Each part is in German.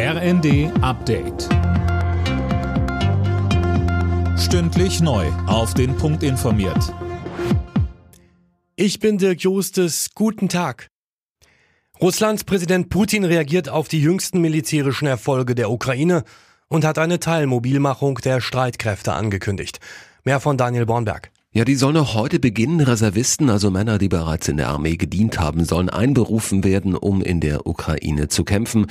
RND Update. Stündlich neu. Auf den Punkt informiert. Ich bin Dirk Jostes. Guten Tag. Russlands Präsident Putin reagiert auf die jüngsten militärischen Erfolge der Ukraine und hat eine Teilmobilmachung der Streitkräfte angekündigt. Mehr von Daniel Bornberg. Ja, die sollen noch heute beginnen. Reservisten, also Männer, die bereits in der Armee gedient haben, sollen einberufen werden, um in der Ukraine zu kämpfen.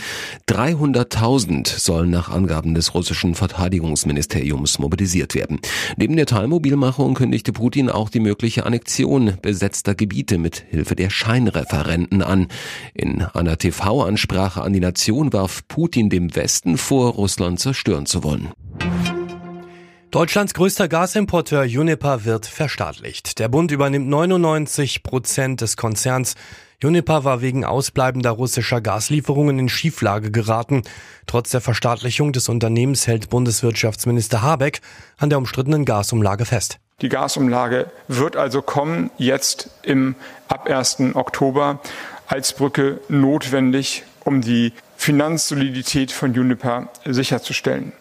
300.000 sollen nach Angaben des russischen Verteidigungsministeriums mobilisiert werden. Neben der Teilmobilmachung kündigte Putin auch die mögliche Annexion besetzter Gebiete mit Hilfe der Scheinreferenten an. In einer TV-Ansprache an die Nation warf Putin dem Westen vor, Russland zerstören zu wollen. Deutschlands größter Gasimporteur Uniper wird verstaatlicht. Der Bund übernimmt 99 Prozent des Konzerns. Uniper war wegen ausbleibender russischer Gaslieferungen in Schieflage geraten. Trotz der Verstaatlichung des Unternehmens hält Bundeswirtschaftsminister Habeck an der umstrittenen Gasumlage fest. Die Gasumlage wird also kommen, jetzt im ab 1. Oktober als Brücke notwendig, um die Finanzsolidität von Uniper sicherzustellen.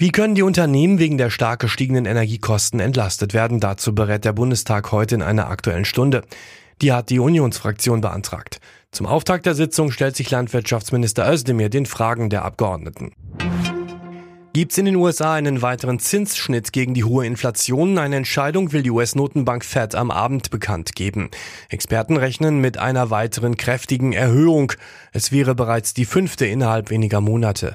Wie können die Unternehmen wegen der stark gestiegenen Energiekosten entlastet werden? Dazu berät der Bundestag heute in einer aktuellen Stunde. Die hat die Unionsfraktion beantragt. Zum Auftakt der Sitzung stellt sich Landwirtschaftsminister Özdemir den Fragen der Abgeordneten. Gibt's in den USA einen weiteren Zinsschnitt gegen die hohe Inflation? Eine Entscheidung will die US-Notenbank Fed am Abend bekannt geben. Experten rechnen mit einer weiteren kräftigen Erhöhung. Es wäre bereits die fünfte innerhalb weniger Monate.